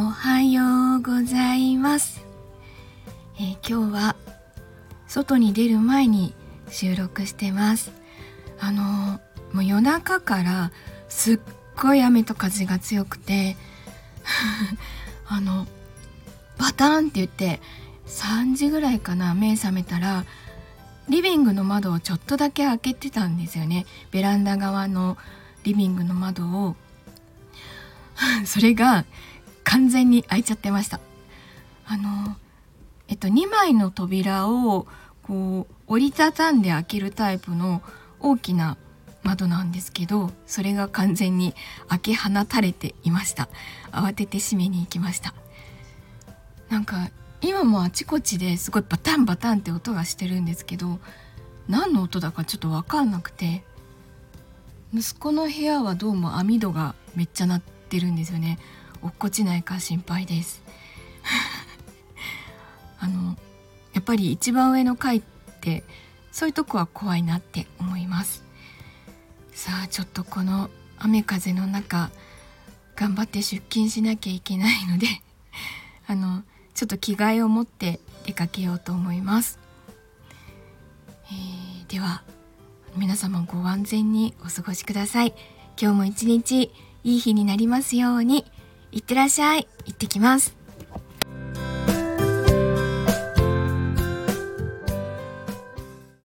おはようございます、えー、今日は外に出る前に収録してます。あのー、もう夜中からすっごい雨と風が強くて あのバタンって言って3時ぐらいかな目覚めたらリビングの窓をちょっとだけ開けてたんですよね。ベランダ側のリビングの窓を。それが完全に開いちゃってました。あのえっと2枚の扉をこう折りたたんで開けるタイプの大きな窓なんですけどそれが完全に開け放たれていました。慌てて閉めに行きました。なんか今もあちこちですごいバタンバタンって音がしてるんですけど何の音だかちょっと分かんなくて息子の部屋はどうも網戸がめっちゃ鳴ってるんですよね。落っこちないか心配です。あのやっぱり一番上の階ってそういうとこは怖いなって思います。さあちょっとこの雨風の中頑張って出勤しなきゃいけないので あのちょっと着替えを持って出かけようと思います、えー、では皆様ご安全にお過ごしください。今日も一日いい日になりますように。いってらっしゃい。行ってきます。